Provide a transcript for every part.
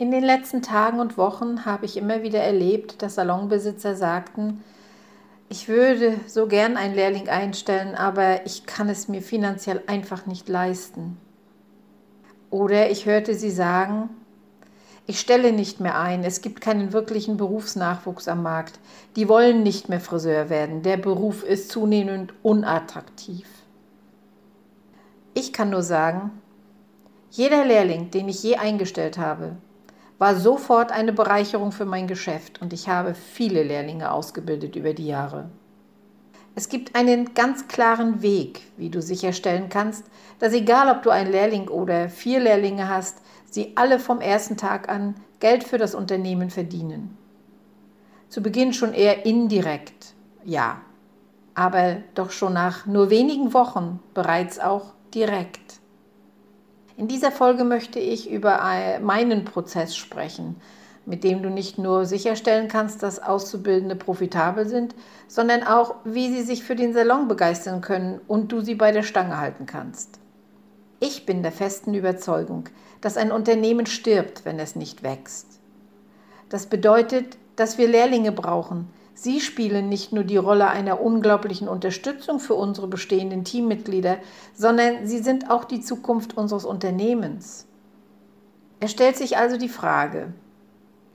In den letzten Tagen und Wochen habe ich immer wieder erlebt, dass Salonbesitzer sagten, ich würde so gern einen Lehrling einstellen, aber ich kann es mir finanziell einfach nicht leisten. Oder ich hörte sie sagen, ich stelle nicht mehr ein, es gibt keinen wirklichen Berufsnachwuchs am Markt. Die wollen nicht mehr Friseur werden, der Beruf ist zunehmend unattraktiv. Ich kann nur sagen, jeder Lehrling, den ich je eingestellt habe, war sofort eine Bereicherung für mein Geschäft und ich habe viele Lehrlinge ausgebildet über die Jahre. Es gibt einen ganz klaren Weg, wie du sicherstellen kannst, dass egal ob du einen Lehrling oder vier Lehrlinge hast, sie alle vom ersten Tag an Geld für das Unternehmen verdienen. Zu Beginn schon eher indirekt, ja, aber doch schon nach nur wenigen Wochen bereits auch direkt. In dieser Folge möchte ich über meinen Prozess sprechen, mit dem du nicht nur sicherstellen kannst, dass Auszubildende profitabel sind, sondern auch, wie sie sich für den Salon begeistern können und du sie bei der Stange halten kannst. Ich bin der festen Überzeugung, dass ein Unternehmen stirbt, wenn es nicht wächst. Das bedeutet, dass wir Lehrlinge brauchen, Sie spielen nicht nur die Rolle einer unglaublichen Unterstützung für unsere bestehenden Teammitglieder, sondern sie sind auch die Zukunft unseres Unternehmens. Es stellt sich also die Frage,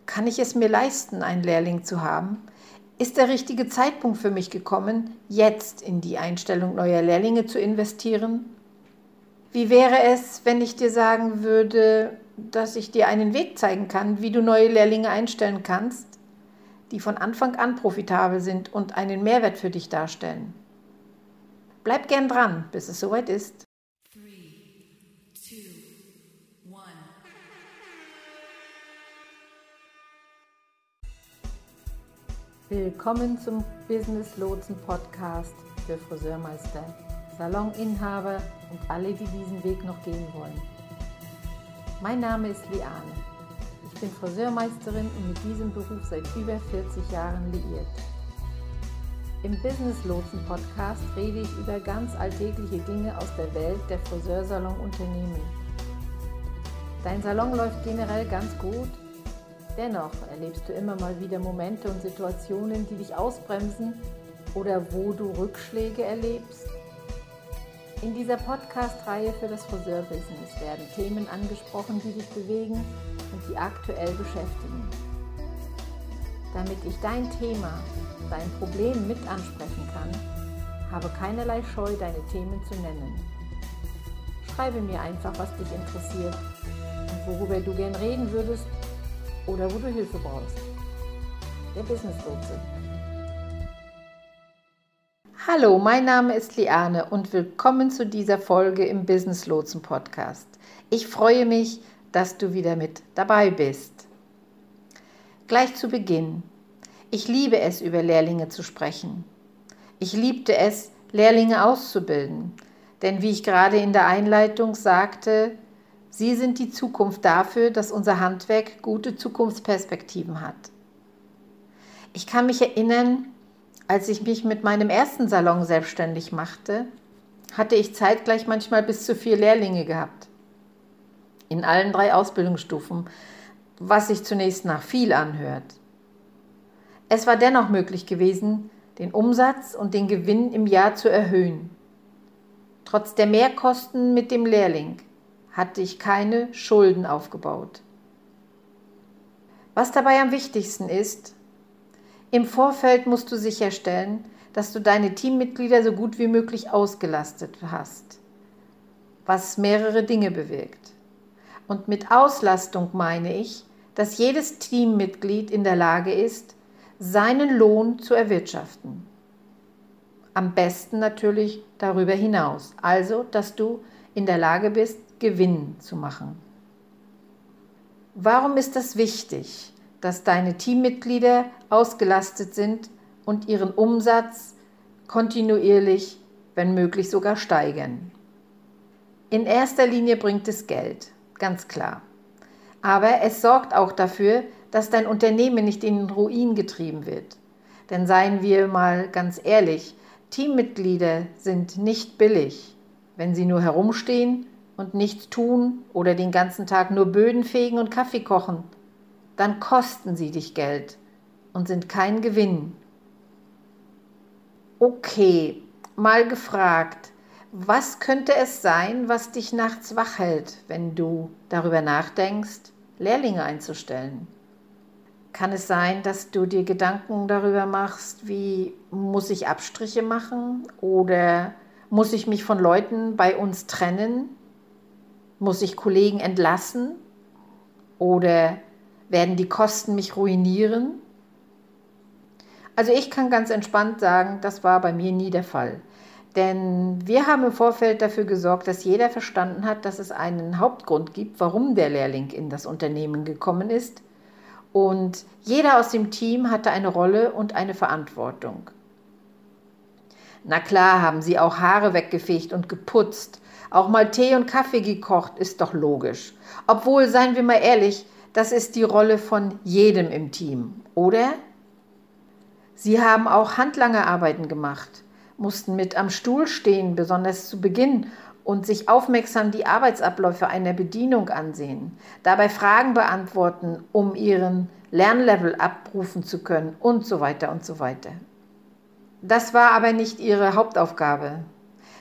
kann ich es mir leisten, einen Lehrling zu haben? Ist der richtige Zeitpunkt für mich gekommen, jetzt in die Einstellung neuer Lehrlinge zu investieren? Wie wäre es, wenn ich dir sagen würde, dass ich dir einen Weg zeigen kann, wie du neue Lehrlinge einstellen kannst, die von Anfang an profitabel sind und einen Mehrwert für dich darstellen. Bleib gern dran, bis es soweit ist. Willkommen zum Business Lotsen Podcast für Friseurmeister, Saloninhaber und alle, die diesen Weg noch gehen wollen. Mein Name ist Liane. Ich bin Friseurmeisterin und mit diesem Beruf seit über 40 Jahren liiert. Im Business Lotsen Podcast rede ich über ganz alltägliche Dinge aus der Welt der Friseursalon-Unternehmen. Dein Salon läuft generell ganz gut. Dennoch erlebst du immer mal wieder Momente und Situationen, die dich ausbremsen oder wo du Rückschläge erlebst. In dieser Podcast-Reihe für das Friseurbusiness werden Themen angesprochen, die dich bewegen und die aktuell beschäftigen. Damit ich dein Thema, dein Problem mit ansprechen kann, habe keinerlei Scheu, deine Themen zu nennen. Schreibe mir einfach, was dich interessiert und worüber du gern reden würdest oder wo du Hilfe brauchst. Der Business Lotse. Hallo, mein Name ist Liane und willkommen zu dieser Folge im Business Lotsen Podcast. Ich freue mich, dass du wieder mit dabei bist. Gleich zu Beginn. Ich liebe es, über Lehrlinge zu sprechen. Ich liebte es, Lehrlinge auszubilden. Denn wie ich gerade in der Einleitung sagte, sie sind die Zukunft dafür, dass unser Handwerk gute Zukunftsperspektiven hat. Ich kann mich erinnern, als ich mich mit meinem ersten Salon selbstständig machte, hatte ich zeitgleich manchmal bis zu vier Lehrlinge gehabt in allen drei Ausbildungsstufen, was sich zunächst nach viel anhört. Es war dennoch möglich gewesen, den Umsatz und den Gewinn im Jahr zu erhöhen. Trotz der Mehrkosten mit dem Lehrling hatte ich keine Schulden aufgebaut. Was dabei am wichtigsten ist, im Vorfeld musst du sicherstellen, dass du deine Teammitglieder so gut wie möglich ausgelastet hast, was mehrere Dinge bewirkt. Und mit Auslastung meine ich, dass jedes Teammitglied in der Lage ist, seinen Lohn zu erwirtschaften. Am besten natürlich darüber hinaus, also dass du in der Lage bist, Gewinn zu machen. Warum ist das wichtig, dass deine Teammitglieder ausgelastet sind und ihren Umsatz kontinuierlich, wenn möglich sogar steigern? In erster Linie bringt es Geld ganz klar. Aber es sorgt auch dafür, dass dein Unternehmen nicht in den Ruin getrieben wird. Denn seien wir mal ganz ehrlich, Teammitglieder sind nicht billig. Wenn sie nur herumstehen, und nichts tun oder den ganzen Tag nur Böden fegen und Kaffee kochen, dann kosten sie dich Geld und sind kein Gewinn. Okay, mal gefragt, was könnte es sein, was dich nachts wach hält, wenn du darüber nachdenkst, Lehrlinge einzustellen? Kann es sein, dass du dir Gedanken darüber machst, wie muss ich Abstriche machen oder muss ich mich von Leuten bei uns trennen? Muss ich Kollegen entlassen? Oder werden die Kosten mich ruinieren? Also ich kann ganz entspannt sagen, das war bei mir nie der Fall. Denn wir haben im Vorfeld dafür gesorgt, dass jeder verstanden hat, dass es einen Hauptgrund gibt, warum der Lehrling in das Unternehmen gekommen ist. Und jeder aus dem Team hatte eine Rolle und eine Verantwortung. Na klar haben sie auch Haare weggefegt und geputzt. Auch mal Tee und Kaffee gekocht, ist doch logisch. Obwohl, seien wir mal ehrlich, das ist die Rolle von jedem im Team, oder? Sie haben auch Handlangerarbeiten gemacht, mussten mit am Stuhl stehen, besonders zu Beginn, und sich aufmerksam die Arbeitsabläufe einer Bedienung ansehen, dabei Fragen beantworten, um ihren Lernlevel abrufen zu können und so weiter und so weiter. Das war aber nicht ihre Hauptaufgabe.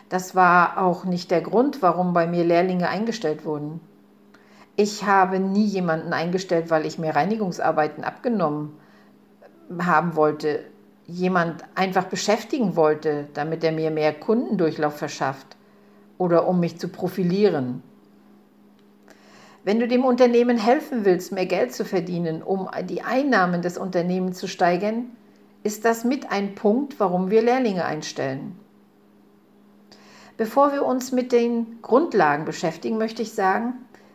Das war auch nicht der Grund, warum bei mir Lehrlinge eingestellt wurden. Ich habe nie jemanden eingestellt, weil ich mir Reinigungsarbeiten abgenommen haben wollte, jemand einfach beschäftigen wollte, damit er mir mehr Kundendurchlauf verschafft oder um mich zu profilieren. Wenn du dem Unternehmen helfen willst, mehr Geld zu verdienen, um die Einnahmen des Unternehmens zu steigern, ist das mit ein Punkt, warum wir Lehrlinge einstellen. Bevor wir uns mit den Grundlagen beschäftigen, möchte ich sagen,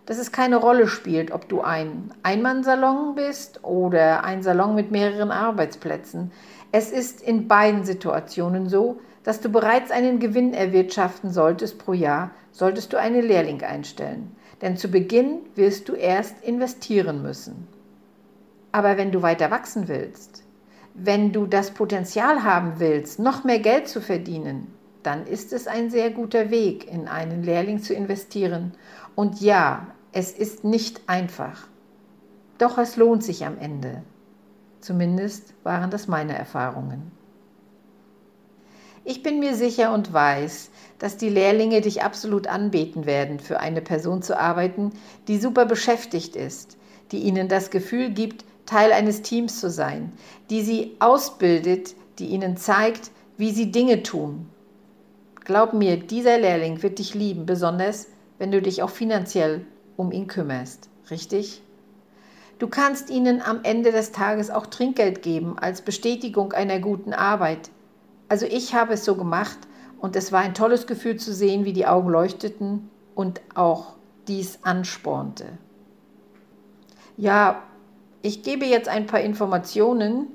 dass es keine Rolle spielt, ob du ein Einmannsalon bist oder ein Salon mit mehreren Arbeitsplätzen. Es ist in beiden Situationen so, dass du bereits einen Gewinn erwirtschaften solltest pro Jahr, solltest du einen Lehrling einstellen. Denn zu Beginn wirst du erst investieren müssen. Aber wenn du weiter wachsen willst, wenn du das Potenzial haben willst, noch mehr Geld zu verdienen, dann ist es ein sehr guter Weg, in einen Lehrling zu investieren. Und ja, es ist nicht einfach. Doch es lohnt sich am Ende. Zumindest waren das meine Erfahrungen. Ich bin mir sicher und weiß, dass die Lehrlinge dich absolut anbeten werden, für eine Person zu arbeiten, die super beschäftigt ist, die ihnen das Gefühl gibt, Teil eines Teams zu sein, die sie ausbildet, die ihnen zeigt, wie sie Dinge tun. Glaub mir, dieser Lehrling wird dich lieben, besonders wenn du dich auch finanziell um ihn kümmerst. Richtig? Du kannst ihnen am Ende des Tages auch Trinkgeld geben als Bestätigung einer guten Arbeit. Also ich habe es so gemacht und es war ein tolles Gefühl zu sehen, wie die Augen leuchteten und auch dies anspornte. Ja, ich gebe jetzt ein paar Informationen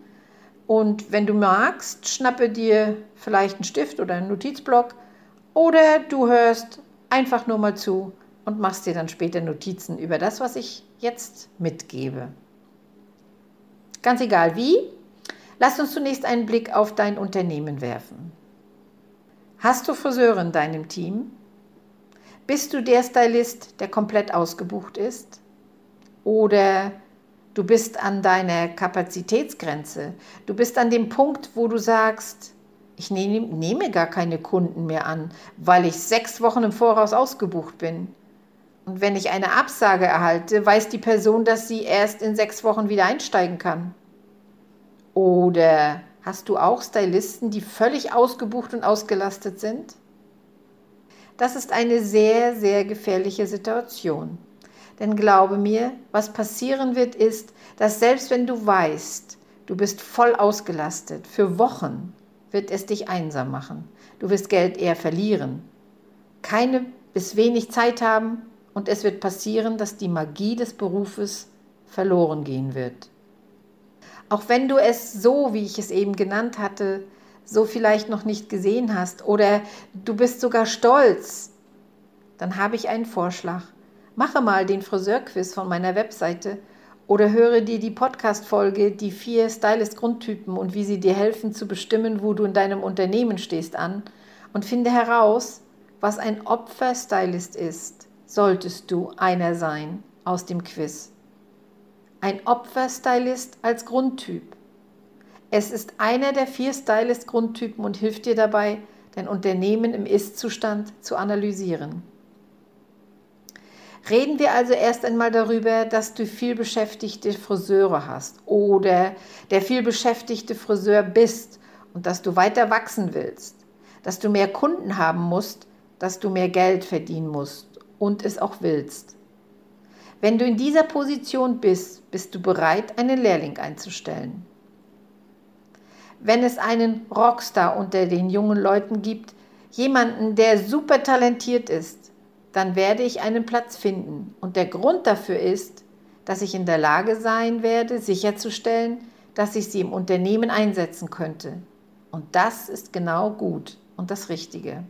und wenn du magst, schnappe dir vielleicht einen Stift oder einen Notizblock oder du hörst einfach nur mal zu und machst dir dann später Notizen über das, was ich jetzt mitgebe. Ganz egal wie, lass uns zunächst einen Blick auf dein Unternehmen werfen. Hast du Friseure in deinem Team? Bist du der Stylist, der komplett ausgebucht ist? Oder Du bist an deiner Kapazitätsgrenze. Du bist an dem Punkt, wo du sagst, ich nehme, nehme gar keine Kunden mehr an, weil ich sechs Wochen im Voraus ausgebucht bin. Und wenn ich eine Absage erhalte, weiß die Person, dass sie erst in sechs Wochen wieder einsteigen kann. Oder hast du auch Stylisten, die völlig ausgebucht und ausgelastet sind? Das ist eine sehr, sehr gefährliche Situation. Denn glaube mir, was passieren wird, ist, dass selbst wenn du weißt, du bist voll ausgelastet, für Wochen wird es dich einsam machen. Du wirst Geld eher verlieren, keine bis wenig Zeit haben und es wird passieren, dass die Magie des Berufes verloren gehen wird. Auch wenn du es so, wie ich es eben genannt hatte, so vielleicht noch nicht gesehen hast oder du bist sogar stolz, dann habe ich einen Vorschlag. Mache mal den Friseurquiz von meiner Webseite oder höre dir die Podcast-Folge Die vier Stylist-Grundtypen und wie sie dir helfen zu bestimmen, wo du in deinem Unternehmen stehst an und finde heraus, was ein Opfer-Stylist ist solltest du einer sein aus dem Quiz. Ein Opferstylist als Grundtyp. Es ist einer der vier Stylist-Grundtypen und hilft dir dabei, dein Unternehmen im Ist-Zustand zu analysieren. Reden wir also erst einmal darüber, dass du viel beschäftigte Friseure hast oder der viel beschäftigte Friseur bist und dass du weiter wachsen willst, dass du mehr Kunden haben musst, dass du mehr Geld verdienen musst und es auch willst. Wenn du in dieser Position bist, bist du bereit, einen Lehrling einzustellen. Wenn es einen Rockstar unter den jungen Leuten gibt, jemanden, der super talentiert ist, dann werde ich einen Platz finden. Und der Grund dafür ist, dass ich in der Lage sein werde, sicherzustellen, dass ich sie im Unternehmen einsetzen könnte. Und das ist genau gut und das Richtige.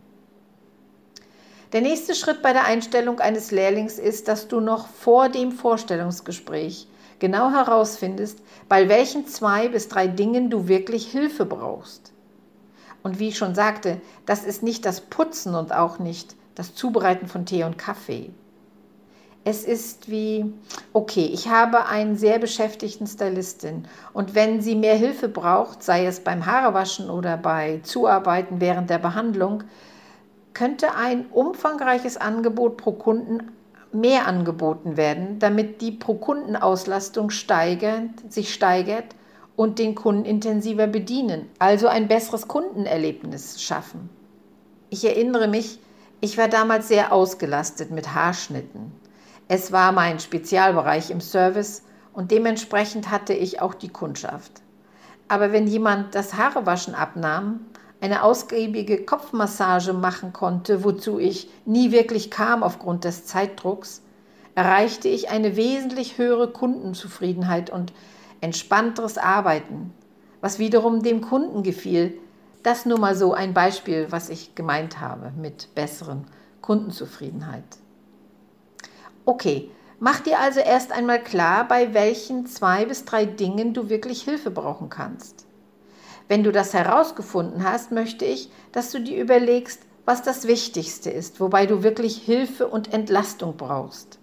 Der nächste Schritt bei der Einstellung eines Lehrlings ist, dass du noch vor dem Vorstellungsgespräch genau herausfindest, bei welchen zwei bis drei Dingen du wirklich Hilfe brauchst. Und wie ich schon sagte, das ist nicht das Putzen und auch nicht das Zubereiten von Tee und Kaffee. Es ist wie, okay, ich habe einen sehr beschäftigten Stylistin und wenn sie mehr Hilfe braucht, sei es beim Haarewaschen oder bei Zuarbeiten während der Behandlung, könnte ein umfangreiches Angebot pro Kunden mehr angeboten werden, damit die Pro-Kunden-Auslastung steigert, sich steigert und den Kunden intensiver bedienen, also ein besseres Kundenerlebnis schaffen. Ich erinnere mich, ich war damals sehr ausgelastet mit Haarschnitten. Es war mein Spezialbereich im Service und dementsprechend hatte ich auch die Kundschaft. Aber wenn jemand das Haarewaschen abnahm, eine ausgiebige Kopfmassage machen konnte, wozu ich nie wirklich kam aufgrund des Zeitdrucks, erreichte ich eine wesentlich höhere Kundenzufriedenheit und entspannteres Arbeiten, was wiederum dem Kunden gefiel, das nur mal so ein Beispiel, was ich gemeint habe mit besseren Kundenzufriedenheit. Okay, mach dir also erst einmal klar, bei welchen zwei bis drei Dingen du wirklich Hilfe brauchen kannst. Wenn du das herausgefunden hast, möchte ich, dass du dir überlegst, was das Wichtigste ist, wobei du wirklich Hilfe und Entlastung brauchst.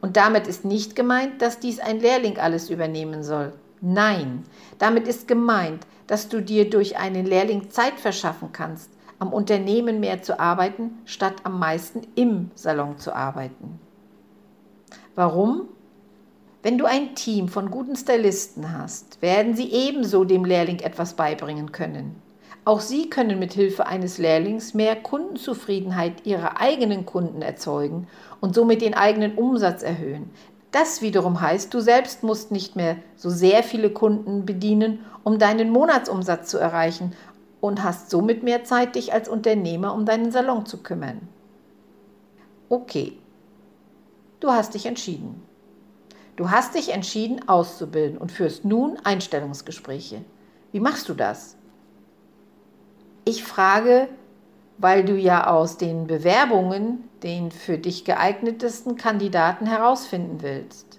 Und damit ist nicht gemeint, dass dies ein Lehrling alles übernehmen soll. Nein, damit ist gemeint, dass du dir durch einen Lehrling Zeit verschaffen kannst, am Unternehmen mehr zu arbeiten, statt am meisten im Salon zu arbeiten. Warum? Wenn du ein Team von guten Stylisten hast, werden sie ebenso dem Lehrling etwas beibringen können. Auch sie können mit Hilfe eines Lehrlings mehr Kundenzufriedenheit ihrer eigenen Kunden erzeugen und somit den eigenen Umsatz erhöhen, das wiederum heißt, du selbst musst nicht mehr so sehr viele Kunden bedienen, um deinen Monatsumsatz zu erreichen und hast somit mehr Zeit, dich als Unternehmer um deinen Salon zu kümmern. Okay, du hast dich entschieden. Du hast dich entschieden, auszubilden und führst nun Einstellungsgespräche. Wie machst du das? Ich frage, weil du ja aus den Bewerbungen den für dich geeignetesten Kandidaten herausfinden willst.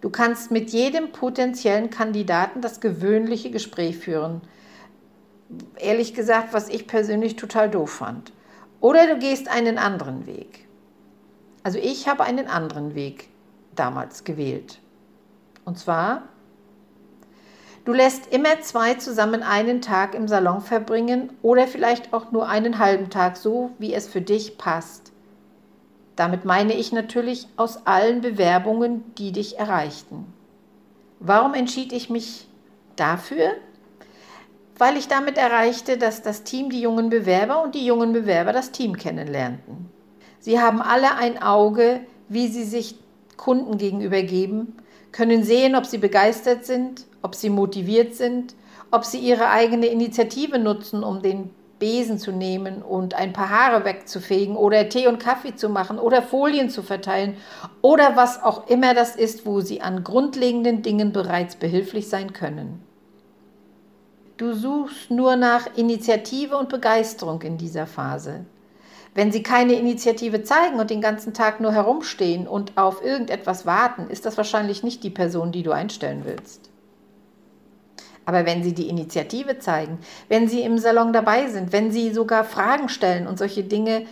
Du kannst mit jedem potenziellen Kandidaten das gewöhnliche Gespräch führen. Ehrlich gesagt, was ich persönlich total doof fand. Oder du gehst einen anderen Weg. Also ich habe einen anderen Weg damals gewählt. Und zwar Du lässt immer zwei zusammen einen Tag im Salon verbringen oder vielleicht auch nur einen halben Tag, so wie es für dich passt. Damit meine ich natürlich aus allen Bewerbungen, die dich erreichten. Warum entschied ich mich dafür? Weil ich damit erreichte, dass das Team die jungen Bewerber und die jungen Bewerber das Team kennenlernten. Sie haben alle ein Auge, wie sie sich Kunden gegenüber geben, können sehen, ob sie begeistert sind ob sie motiviert sind, ob sie ihre eigene Initiative nutzen, um den Besen zu nehmen und ein paar Haare wegzufegen oder Tee und Kaffee zu machen oder Folien zu verteilen oder was auch immer das ist, wo sie an grundlegenden Dingen bereits behilflich sein können. Du suchst nur nach Initiative und Begeisterung in dieser Phase. Wenn sie keine Initiative zeigen und den ganzen Tag nur herumstehen und auf irgendetwas warten, ist das wahrscheinlich nicht die Person, die du einstellen willst. Aber wenn Sie die Initiative zeigen, wenn Sie im Salon dabei sind, wenn Sie sogar Fragen stellen und solche Dinge,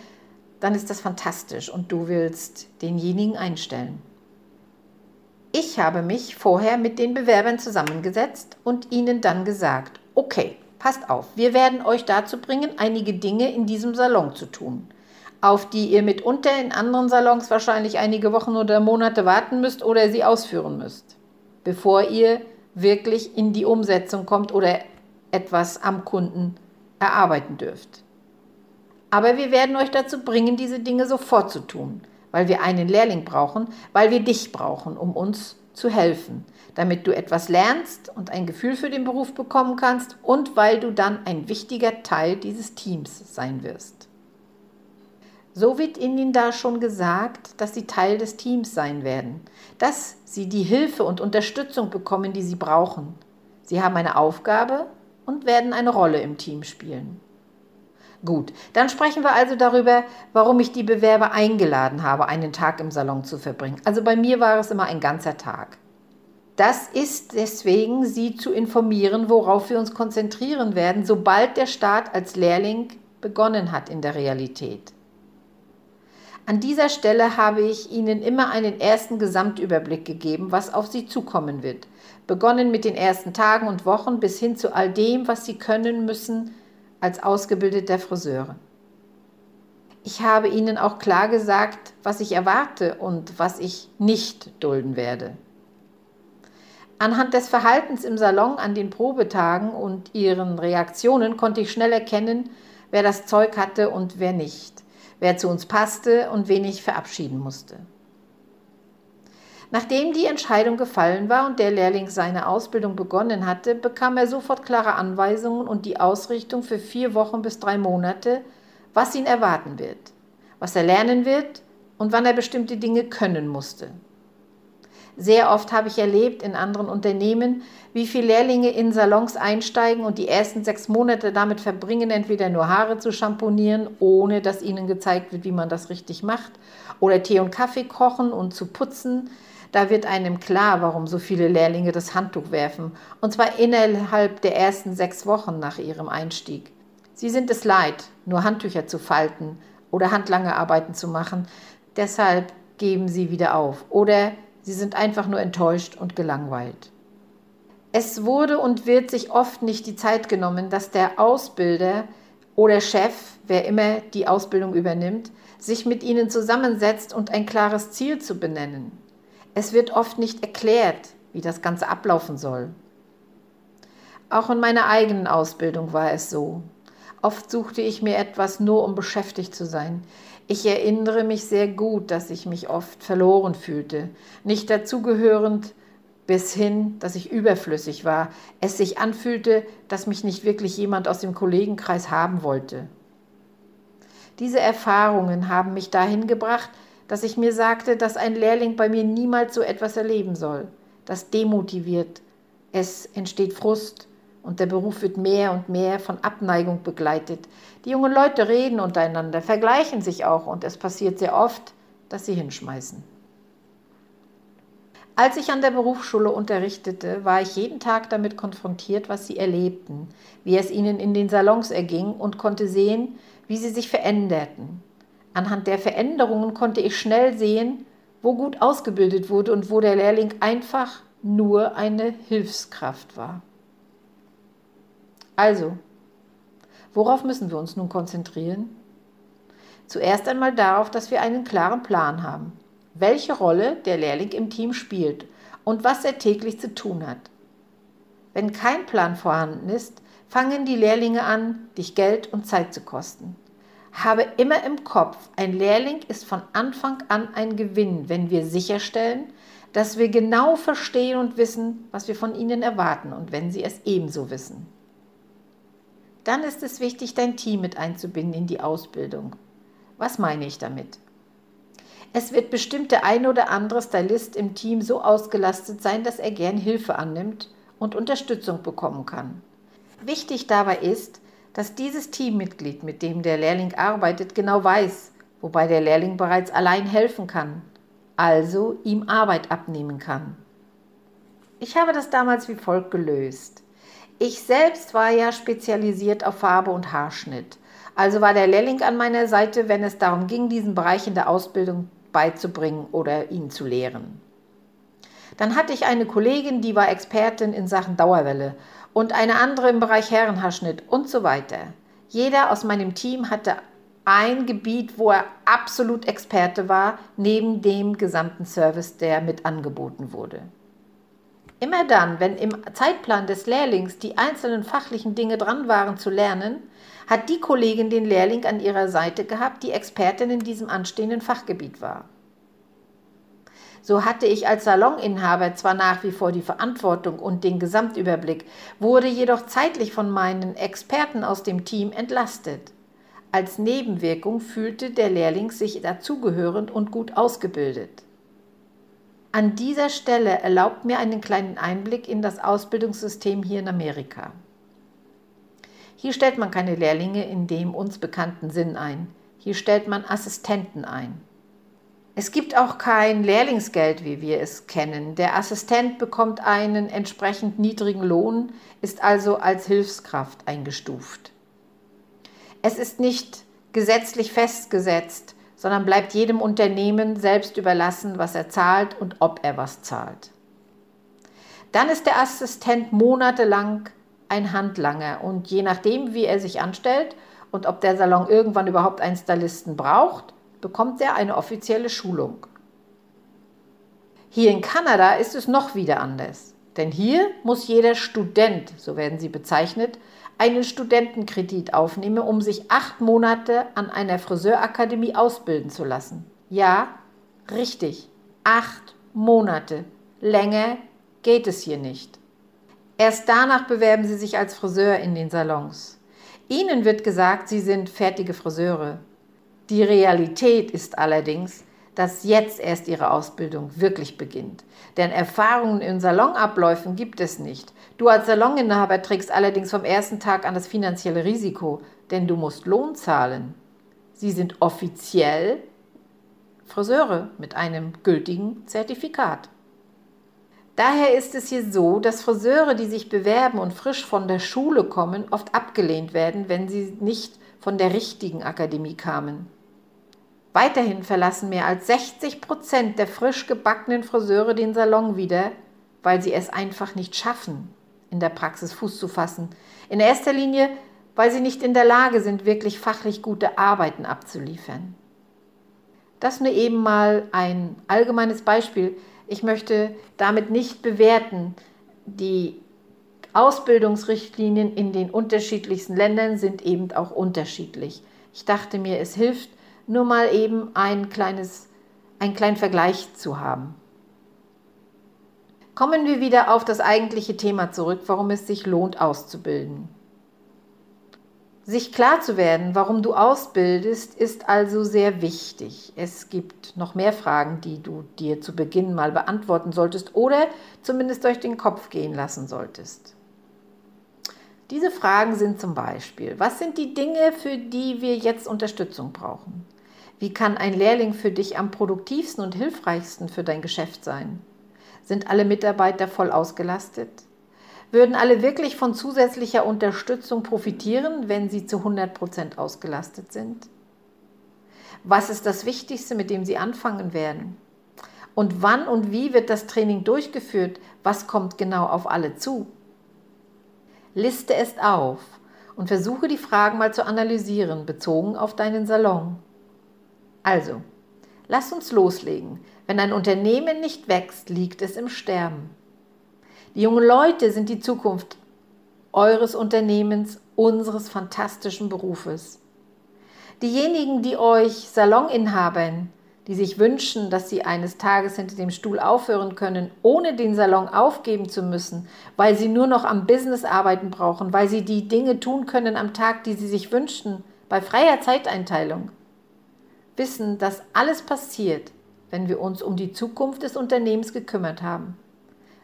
dann ist das fantastisch und du willst denjenigen einstellen. Ich habe mich vorher mit den Bewerbern zusammengesetzt und ihnen dann gesagt, okay, passt auf, wir werden euch dazu bringen, einige Dinge in diesem Salon zu tun, auf die ihr mitunter in anderen Salons wahrscheinlich einige Wochen oder Monate warten müsst oder sie ausführen müsst, bevor ihr wirklich in die Umsetzung kommt oder etwas am Kunden erarbeiten dürft. Aber wir werden euch dazu bringen, diese Dinge sofort zu tun weil wir einen Lehrling brauchen, weil wir dich brauchen, um uns zu helfen, damit du etwas lernst und ein Gefühl für den Beruf bekommen kannst und weil du dann ein wichtiger Teil dieses Teams sein wirst. So wird ihnen da schon gesagt, dass sie Teil des Teams sein werden, dass sie die Hilfe und Unterstützung bekommen, die sie brauchen. Sie haben eine Aufgabe und werden eine Rolle im Team spielen. Gut, dann sprechen wir also darüber, warum ich die Bewerber eingeladen habe, einen Tag im Salon zu verbringen. Also bei mir war es immer ein ganzer Tag. Das ist deswegen, Sie zu informieren, worauf wir uns konzentrieren werden, sobald der Start als Lehrling begonnen hat in der Realität. An dieser Stelle habe ich Ihnen immer einen ersten Gesamtüberblick gegeben, was auf Sie zukommen wird. Begonnen mit den ersten Tagen und Wochen bis hin zu all dem, was Sie können müssen, als ausgebildeter Friseur. Ich habe ihnen auch klar gesagt, was ich erwarte und was ich nicht dulden werde. Anhand des Verhaltens im Salon an den Probetagen und ihren Reaktionen konnte ich schnell erkennen, wer das Zeug hatte und wer nicht, wer zu uns passte und wen ich verabschieden musste. Nachdem die Entscheidung gefallen war und der Lehrling seine Ausbildung begonnen hatte, bekam er sofort klare Anweisungen und die Ausrichtung für vier Wochen bis drei Monate, was ihn erwarten wird, was er lernen wird und wann er bestimmte Dinge können musste. Sehr oft habe ich erlebt in anderen Unternehmen, wie viele Lehrlinge in Salons einsteigen und die ersten sechs Monate damit verbringen, entweder nur Haare zu schamponieren, ohne dass ihnen gezeigt wird, wie man das richtig macht, oder Tee und Kaffee kochen und zu putzen, da wird einem klar, warum so viele Lehrlinge das Handtuch werfen, und zwar innerhalb der ersten sechs Wochen nach ihrem Einstieg. Sie sind es leid, nur Handtücher zu falten oder handlange Arbeiten zu machen, deshalb geben sie wieder auf. Oder sie sind einfach nur enttäuscht und gelangweilt. Es wurde und wird sich oft nicht die Zeit genommen, dass der Ausbilder oder Chef, wer immer die Ausbildung übernimmt, sich mit ihnen zusammensetzt und ein klares Ziel zu benennen. Es wird oft nicht erklärt, wie das Ganze ablaufen soll. Auch in meiner eigenen Ausbildung war es so. Oft suchte ich mir etwas nur, um beschäftigt zu sein. Ich erinnere mich sehr gut, dass ich mich oft verloren fühlte, nicht dazugehörend bis hin, dass ich überflüssig war, es sich anfühlte, dass mich nicht wirklich jemand aus dem Kollegenkreis haben wollte. Diese Erfahrungen haben mich dahin gebracht, dass ich mir sagte, dass ein Lehrling bei mir niemals so etwas erleben soll. Das demotiviert. Es entsteht Frust und der Beruf wird mehr und mehr von Abneigung begleitet. Die jungen Leute reden untereinander, vergleichen sich auch und es passiert sehr oft, dass sie hinschmeißen. Als ich an der Berufsschule unterrichtete, war ich jeden Tag damit konfrontiert, was sie erlebten, wie es ihnen in den Salons erging und konnte sehen, wie sie sich veränderten. Anhand der Veränderungen konnte ich schnell sehen, wo gut ausgebildet wurde und wo der Lehrling einfach nur eine Hilfskraft war. Also, worauf müssen wir uns nun konzentrieren? Zuerst einmal darauf, dass wir einen klaren Plan haben, welche Rolle der Lehrling im Team spielt und was er täglich zu tun hat. Wenn kein Plan vorhanden ist, fangen die Lehrlinge an, dich Geld und Zeit zu kosten. Habe immer im Kopf, ein Lehrling ist von Anfang an ein Gewinn, wenn wir sicherstellen, dass wir genau verstehen und wissen, was wir von ihnen erwarten und wenn sie es ebenso wissen. Dann ist es wichtig, dein Team mit einzubinden in die Ausbildung. Was meine ich damit? Es wird bestimmt der ein oder andere Stylist im Team so ausgelastet sein, dass er gern Hilfe annimmt und Unterstützung bekommen kann. Wichtig dabei ist, dass dieses Teammitglied, mit dem der Lehrling arbeitet, genau weiß, wobei der Lehrling bereits allein helfen kann, also ihm Arbeit abnehmen kann. Ich habe das damals wie folgt gelöst. Ich selbst war ja spezialisiert auf Farbe und Haarschnitt. Also war der Lehrling an meiner Seite, wenn es darum ging, diesen Bereich in der Ausbildung beizubringen oder ihn zu lehren. Dann hatte ich eine Kollegin, die war Expertin in Sachen Dauerwelle und eine andere im Bereich Herrenhaarschnitt und so weiter. Jeder aus meinem Team hatte ein Gebiet, wo er absolut Experte war, neben dem gesamten Service, der mit angeboten wurde. Immer dann, wenn im Zeitplan des Lehrlings die einzelnen fachlichen Dinge dran waren zu lernen, hat die Kollegin den Lehrling an ihrer Seite gehabt, die Expertin in diesem anstehenden Fachgebiet war. So hatte ich als Saloninhaber zwar nach wie vor die Verantwortung und den Gesamtüberblick, wurde jedoch zeitlich von meinen Experten aus dem Team entlastet. Als Nebenwirkung fühlte der Lehrling sich dazugehörend und gut ausgebildet. An dieser Stelle erlaubt mir einen kleinen Einblick in das Ausbildungssystem hier in Amerika. Hier stellt man keine Lehrlinge in dem uns bekannten Sinn ein. Hier stellt man Assistenten ein. Es gibt auch kein Lehrlingsgeld, wie wir es kennen. Der Assistent bekommt einen entsprechend niedrigen Lohn, ist also als Hilfskraft eingestuft. Es ist nicht gesetzlich festgesetzt, sondern bleibt jedem Unternehmen selbst überlassen, was er zahlt und ob er was zahlt. Dann ist der Assistent monatelang ein Handlanger und je nachdem, wie er sich anstellt und ob der Salon irgendwann überhaupt einen Stylisten braucht, bekommt er eine offizielle Schulung. Hier in Kanada ist es noch wieder anders, denn hier muss jeder Student, so werden sie bezeichnet, einen Studentenkredit aufnehme, um sich acht Monate an einer Friseurakademie ausbilden zu lassen. Ja, richtig, acht Monate. Länger geht es hier nicht. Erst danach bewerben Sie sich als Friseur in den Salons. Ihnen wird gesagt, Sie sind fertige Friseure. Die Realität ist allerdings, dass jetzt erst ihre Ausbildung wirklich beginnt. Denn Erfahrungen in Salonabläufen gibt es nicht. Du als Saloninhaber trägst allerdings vom ersten Tag an das finanzielle Risiko, denn du musst Lohn zahlen. Sie sind offiziell Friseure mit einem gültigen Zertifikat. Daher ist es hier so, dass Friseure, die sich bewerben und frisch von der Schule kommen, oft abgelehnt werden, wenn sie nicht von der richtigen Akademie kamen. Weiterhin verlassen mehr als 60 Prozent der frisch gebackenen Friseure den Salon wieder, weil sie es einfach nicht schaffen, in der Praxis Fuß zu fassen. In erster Linie, weil sie nicht in der Lage sind, wirklich fachlich gute Arbeiten abzuliefern. Das nur eben mal ein allgemeines Beispiel. Ich möchte damit nicht bewerten. Die Ausbildungsrichtlinien in den unterschiedlichsten Ländern sind eben auch unterschiedlich. Ich dachte mir, es hilft, nur mal eben ein kleines, einen kleinen Vergleich zu haben. Kommen wir wieder auf das eigentliche Thema zurück, warum es sich lohnt auszubilden. Sich klar zu werden, warum du ausbildest, ist also sehr wichtig. Es gibt noch mehr Fragen, die du dir zu Beginn mal beantworten solltest oder zumindest durch den Kopf gehen lassen solltest. Diese Fragen sind zum Beispiel, was sind die Dinge, für die wir jetzt Unterstützung brauchen? Wie kann ein Lehrling für dich am produktivsten und hilfreichsten für dein Geschäft sein? Sind alle Mitarbeiter voll ausgelastet? Würden alle wirklich von zusätzlicher Unterstützung profitieren, wenn sie zu 100 Prozent ausgelastet sind? Was ist das Wichtigste, mit dem sie anfangen werden? Und wann und wie wird das Training durchgeführt? Was kommt genau auf alle zu? Liste es auf und versuche die Fragen mal zu analysieren, bezogen auf deinen Salon. Also, lasst uns loslegen. Wenn ein Unternehmen nicht wächst, liegt es im Sterben. Die jungen Leute sind die Zukunft eures Unternehmens, unseres fantastischen Berufes. Diejenigen, die euch Saloninhabern, die sich wünschen, dass sie eines Tages hinter dem Stuhl aufhören können, ohne den Salon aufgeben zu müssen, weil sie nur noch am Business arbeiten brauchen, weil sie die Dinge tun können am Tag, die sie sich wünschen, bei freier Zeiteinteilung wissen, dass alles passiert, wenn wir uns um die Zukunft des Unternehmens gekümmert haben.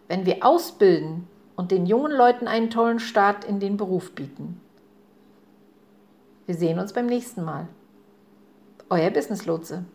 Wenn wir ausbilden und den jungen Leuten einen tollen Start in den Beruf bieten. Wir sehen uns beim nächsten Mal. Euer Business Lotse.